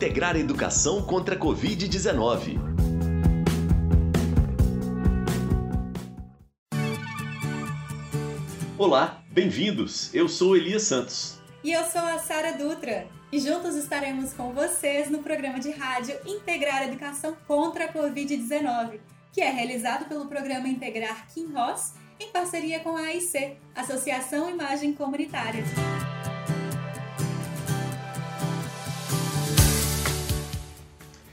integrar a educação contra a Covid-19. Olá, bem-vindos. Eu sou Elias Santos. E eu sou a Sara Dutra. E juntos estaremos com vocês no programa de rádio Integrar a Educação contra a Covid-19, que é realizado pelo programa Integrar Kim Ross em parceria com a AIC, Associação Imagem Comunitária.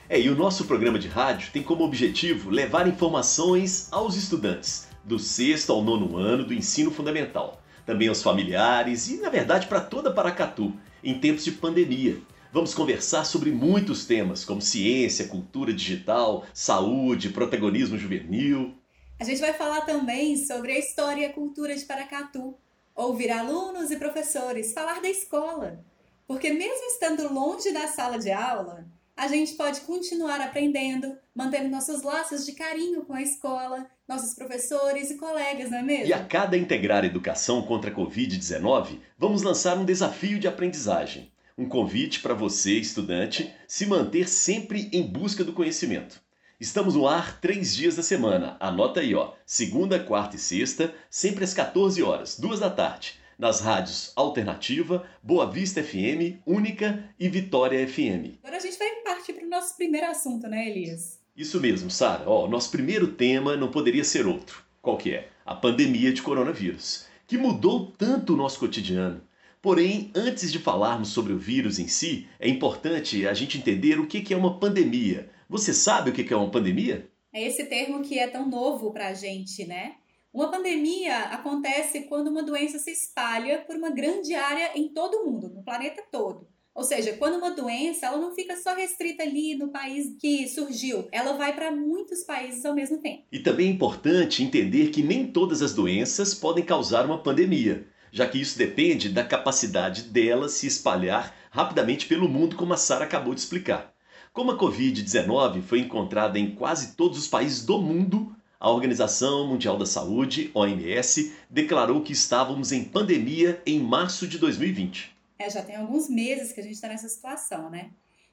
É, e o nosso programa de rádio tem como objetivo levar informações aos estudantes do sexto ao nono ano do ensino fundamental, também aos familiares e, na verdade, para toda Paracatu, em tempos de pandemia. Vamos conversar sobre muitos temas, como ciência, cultura digital, saúde, protagonismo juvenil. A gente vai falar também sobre a história e a cultura de Paracatu, ouvir alunos e professores falar da escola. Porque, mesmo estando longe da sala de aula, a gente pode continuar aprendendo, mantendo nossos laços de carinho com a escola, nossos professores e colegas, não é mesmo? E a cada integrar educação contra a Covid-19, vamos lançar um desafio de aprendizagem. Um convite para você, estudante, se manter sempre em busca do conhecimento. Estamos no ar três dias da semana. Anota aí, ó. Segunda, quarta e sexta, sempre às 14 horas, duas da tarde nas rádios Alternativa, Boa Vista FM, Única e Vitória FM. Agora a gente vai partir para o nosso primeiro assunto, né, Elias? Isso mesmo, Sara. Ó, nosso primeiro tema não poderia ser outro. Qual que é? A pandemia de coronavírus, que mudou tanto o nosso cotidiano. Porém, antes de falarmos sobre o vírus em si, é importante a gente entender o que é uma pandemia. Você sabe o que é uma pandemia? É esse termo que é tão novo para a gente, né? Uma pandemia acontece quando uma doença se espalha por uma grande área em todo o mundo, no planeta todo. Ou seja, quando uma doença ela não fica só restrita ali no país que surgiu, ela vai para muitos países ao mesmo tempo. E também é importante entender que nem todas as doenças podem causar uma pandemia, já que isso depende da capacidade dela se espalhar rapidamente pelo mundo, como a Sara acabou de explicar. Como a Covid-19 foi encontrada em quase todos os países do mundo, a Organização Mundial da Saúde, OMS, declarou que estávamos em pandemia em março de 2020. É, já tem alguns meses que a gente está nessa situação, né?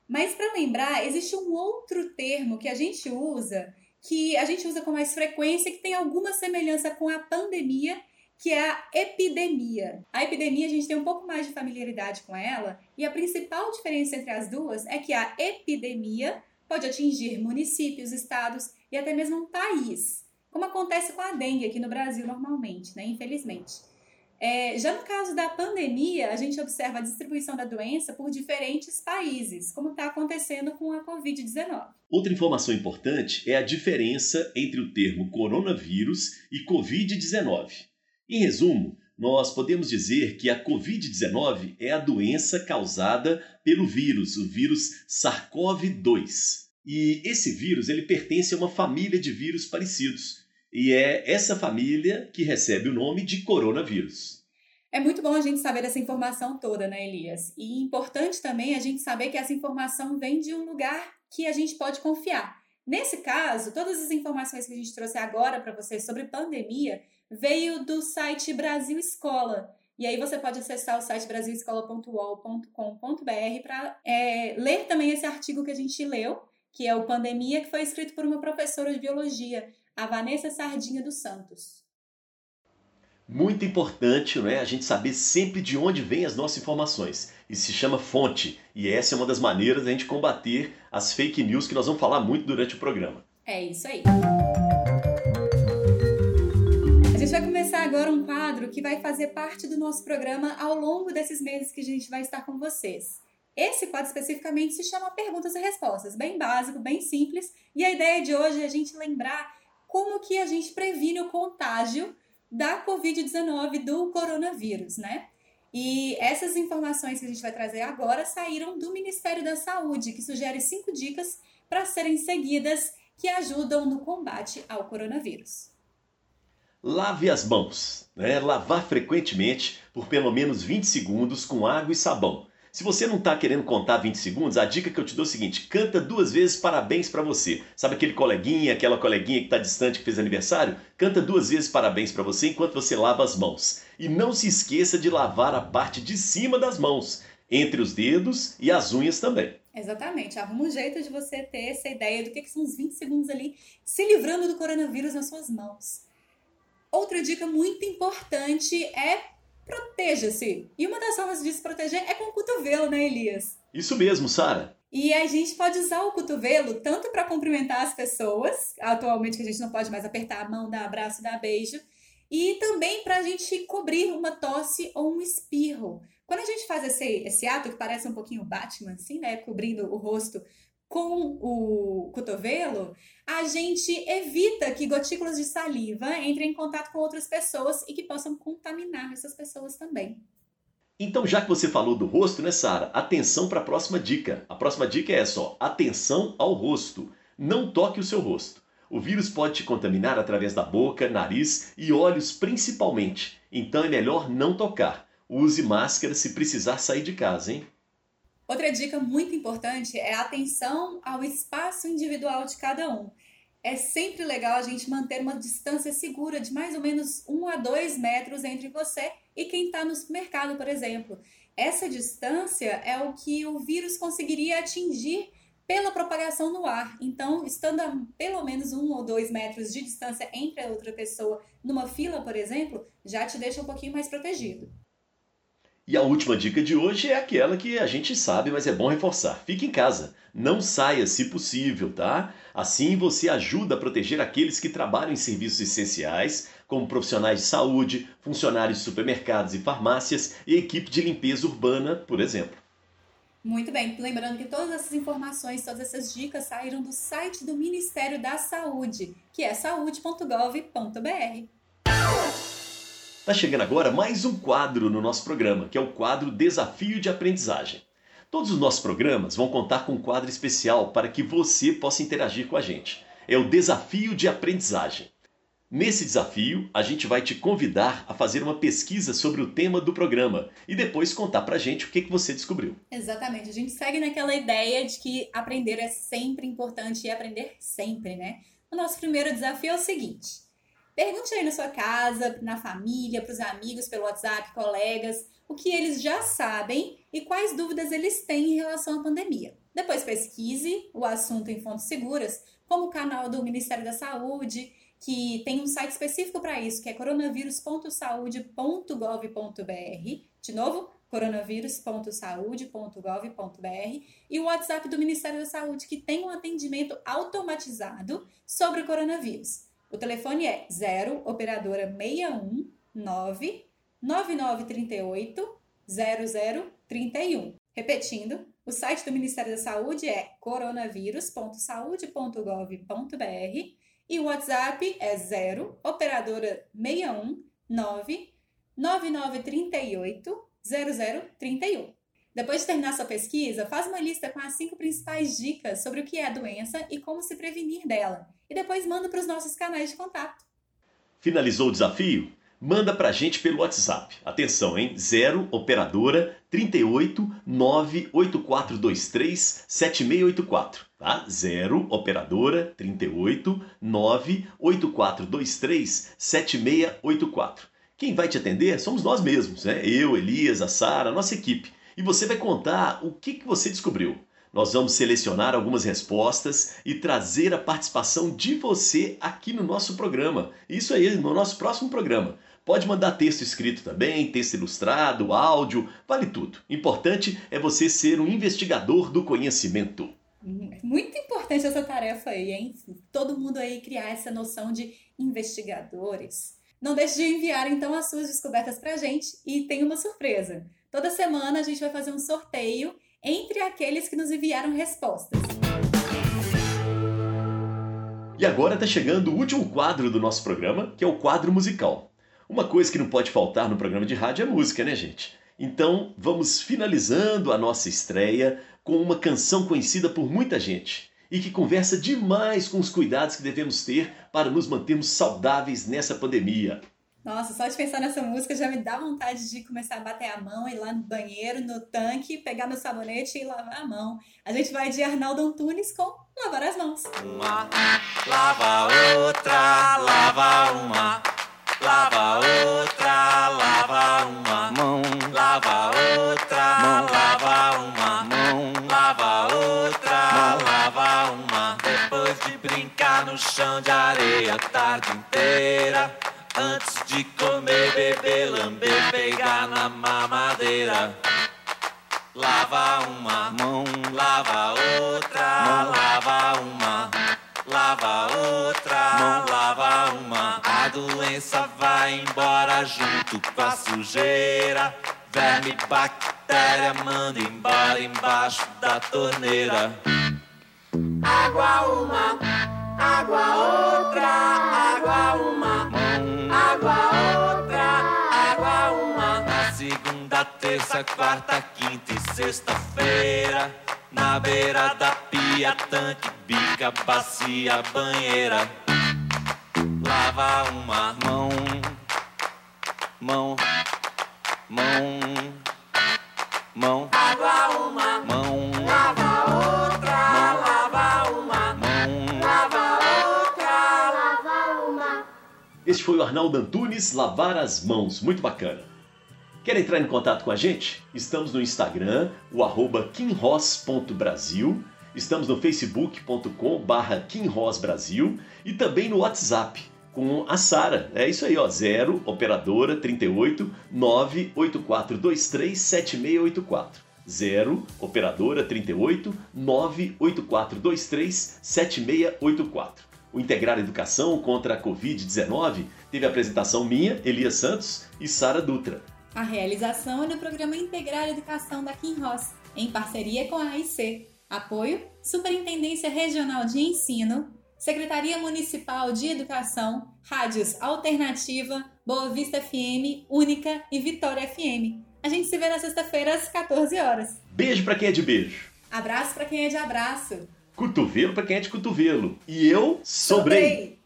Mas para lembrar, existe um outro termo que a gente usa, que a gente usa com mais frequência, que tem alguma semelhança com a pandemia, que é a epidemia. A epidemia a gente tem um pouco mais de familiaridade com ela, e a principal diferença entre as duas é que a epidemia pode atingir municípios, estados e até mesmo um país, como acontece com a dengue aqui no Brasil normalmente, né? Infelizmente. É, já no caso da pandemia, a gente observa a distribuição da doença por diferentes países, como está acontecendo com a Covid-19. Outra informação importante é a diferença entre o termo coronavírus e Covid-19. Em resumo, nós podemos dizer que a Covid-19 é a doença causada pelo vírus, o vírus SARS-CoV-2. E esse vírus ele pertence a uma família de vírus parecidos. E é essa família que recebe o nome de coronavírus. É muito bom a gente saber dessa informação toda, né, Elias? E importante também a gente saber que essa informação vem de um lugar que a gente pode confiar. Nesse caso, todas as informações que a gente trouxe agora para vocês sobre pandemia veio do site Brasil Escola. E aí você pode acessar o site brasilescola.uol.com.br para é, ler também esse artigo que a gente leu que é o Pandemia, que foi escrito por uma professora de biologia, a Vanessa Sardinha dos Santos. Muito importante não é, a gente saber sempre de onde vêm as nossas informações. Isso se chama fonte. E essa é uma das maneiras da gente combater as fake news que nós vamos falar muito durante o programa. É isso aí. A gente vai começar agora um quadro que vai fazer parte do nosso programa ao longo desses meses que a gente vai estar com vocês. Esse quadro especificamente se chama Perguntas e Respostas, bem básico, bem simples, e a ideia de hoje é a gente lembrar como que a gente previne o contágio da COVID-19, do coronavírus, né? E essas informações que a gente vai trazer agora saíram do Ministério da Saúde, que sugere cinco dicas para serem seguidas que ajudam no combate ao coronavírus. Lave as mãos, né? Lavar frequentemente por pelo menos 20 segundos com água e sabão. Se você não está querendo contar 20 segundos, a dica que eu te dou é o seguinte: canta duas vezes parabéns para você. Sabe aquele coleguinha, aquela coleguinha que está distante que fez aniversário? Canta duas vezes parabéns para você enquanto você lava as mãos. E não se esqueça de lavar a parte de cima das mãos, entre os dedos e as unhas também. Exatamente. Arruma um jeito de você ter essa ideia do que, que são os 20 segundos ali se livrando do coronavírus nas suas mãos. Outra dica muito importante é proteja-se. E uma das formas de se proteger é com o cotovelo, né, Elias? Isso mesmo, Sara. E a gente pode usar o cotovelo tanto para cumprimentar as pessoas, atualmente que a gente não pode mais apertar a mão, dar abraço, dar beijo, e também para a gente cobrir uma tosse ou um espirro. Quando a gente faz esse, esse ato que parece um pouquinho Batman, assim, né, cobrindo o rosto com o cotovelo, a gente evita que gotículas de saliva entrem em contato com outras pessoas e que possam contaminar essas pessoas também. Então, já que você falou do rosto, né, Sara? Atenção para a próxima dica. A próxima dica é essa, ó. Atenção ao rosto. Não toque o seu rosto. O vírus pode te contaminar através da boca, nariz e olhos principalmente. Então é melhor não tocar. Use máscara se precisar sair de casa, hein? Outra dica muito importante é a atenção ao espaço individual de cada um. É sempre legal a gente manter uma distância segura de mais ou menos um a dois metros entre você e quem está no supermercado, por exemplo. Essa distância é o que o vírus conseguiria atingir pela propagação no ar. Então, estando a pelo menos um ou dois metros de distância entre a outra pessoa numa fila, por exemplo, já te deixa um pouquinho mais protegido. E a última dica de hoje é aquela que a gente sabe, mas é bom reforçar. Fique em casa. Não saia se possível, tá? Assim você ajuda a proteger aqueles que trabalham em serviços essenciais, como profissionais de saúde, funcionários de supermercados e farmácias e equipe de limpeza urbana, por exemplo. Muito bem, lembrando que todas essas informações, todas essas dicas saíram do site do Ministério da Saúde, que é saúde.gov.br. Está chegando agora mais um quadro no nosso programa, que é o quadro Desafio de Aprendizagem. Todos os nossos programas vão contar com um quadro especial para que você possa interagir com a gente. É o Desafio de Aprendizagem. Nesse desafio, a gente vai te convidar a fazer uma pesquisa sobre o tema do programa e depois contar pra gente o que, que você descobriu. Exatamente. A gente segue naquela ideia de que aprender é sempre importante e aprender sempre, né? O nosso primeiro desafio é o seguinte: Pergunte aí na sua casa, na família, para os amigos, pelo WhatsApp, colegas, o que eles já sabem e quais dúvidas eles têm em relação à pandemia. Depois pesquise o assunto em fontes seguras, como o canal do Ministério da Saúde, que tem um site específico para isso, que é coronavírus.saude.gov.br. De novo, coronavírus.saude.gov.br e o WhatsApp do Ministério da Saúde, que tem um atendimento automatizado sobre o coronavírus. O telefone é 0 operadora 61 9 9938 0031. Repetindo, o site do Ministério da Saúde é coronavírus.saude.gov.br e o WhatsApp é 0 operadora 61 9 9938 0031. Depois de terminar sua pesquisa, faz uma lista com as cinco principais dicas sobre o que é a doença e como se prevenir dela. E depois manda para os nossos canais de contato. Finalizou o desafio? Manda para a gente pelo WhatsApp. Atenção, hein? 0 operadora 38 98423 7684, tá? 0 operadora 38 98423 7684. Quem vai te atender somos nós mesmos, né? Eu, Elias, a Sara, nossa equipe e você vai contar o que, que você descobriu. Nós vamos selecionar algumas respostas e trazer a participação de você aqui no nosso programa. Isso aí, no nosso próximo programa. Pode mandar texto escrito também, texto ilustrado, áudio, vale tudo. Importante é você ser um investigador do conhecimento. Muito importante essa tarefa aí, hein? Todo mundo aí criar essa noção de investigadores. Não deixe de enviar então as suas descobertas pra gente e tem uma surpresa. Toda semana a gente vai fazer um sorteio entre aqueles que nos enviaram respostas. E agora está chegando o último quadro do nosso programa, que é o quadro musical. Uma coisa que não pode faltar no programa de rádio é música, né, gente? Então, vamos finalizando a nossa estreia com uma canção conhecida por muita gente e que conversa demais com os cuidados que devemos ter para nos mantermos saudáveis nessa pandemia. Nossa, só de pensar nessa música já me dá vontade de começar a bater a mão, ir lá no banheiro, no tanque, pegar meu sabonete e lavar a mão. A gente vai de Arnaldo Antunes com Lavar as Mãos. Uma, lava outra, lava uma, lava outra, lava uma, mão, lava outra, mão, lava uma, mão, lava outra, mão, lava uma. Depois de brincar no chão de areia a tarde inteira, antes beber, lamber, pegar na mamadeira. Lava uma mão, lava outra, mão. lava uma, lava outra, mão. lava uma. A doença vai embora junto com a sujeira. Verme, bactéria, manda embora embaixo da torneira. Água uma, água outra, quarta, quinta e sexta-feira, na beira da pia, tanque, bica, bacia, banheira. Lava uma mão, mão, mão, mão. Água uma, mão, lava outra, mão. lava uma, mão, lava outra, lava uma. Este foi o Arnaldo Antunes, Lavar as Mãos. Muito bacana. Quer entrar em contato com a gente? Estamos no Instagram, o arroba kimross.brasil. Estamos no facebook.com barra kimrossbrasil e também no WhatsApp com a Sara. É isso aí, ó, 0 operadora 38 98423 7684. 0 operadora 38 98423 7684. O Integrar Educação contra a Covid-19 teve a apresentação minha, Elias Santos e Sara Dutra. A realização é do Programa Integrar Educação da Kinross, em parceria com a AIC. Apoio: Superintendência Regional de Ensino, Secretaria Municipal de Educação, Rádios Alternativa, Boa Vista FM, Única e Vitória FM. A gente se vê na sexta-feira às 14 horas. Beijo pra quem é de beijo. Abraço para quem é de abraço. Cotovelo pra quem é de cotovelo. E eu sobrei.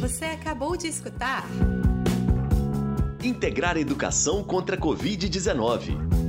Você acabou de escutar Integrar Educação contra a Covid-19.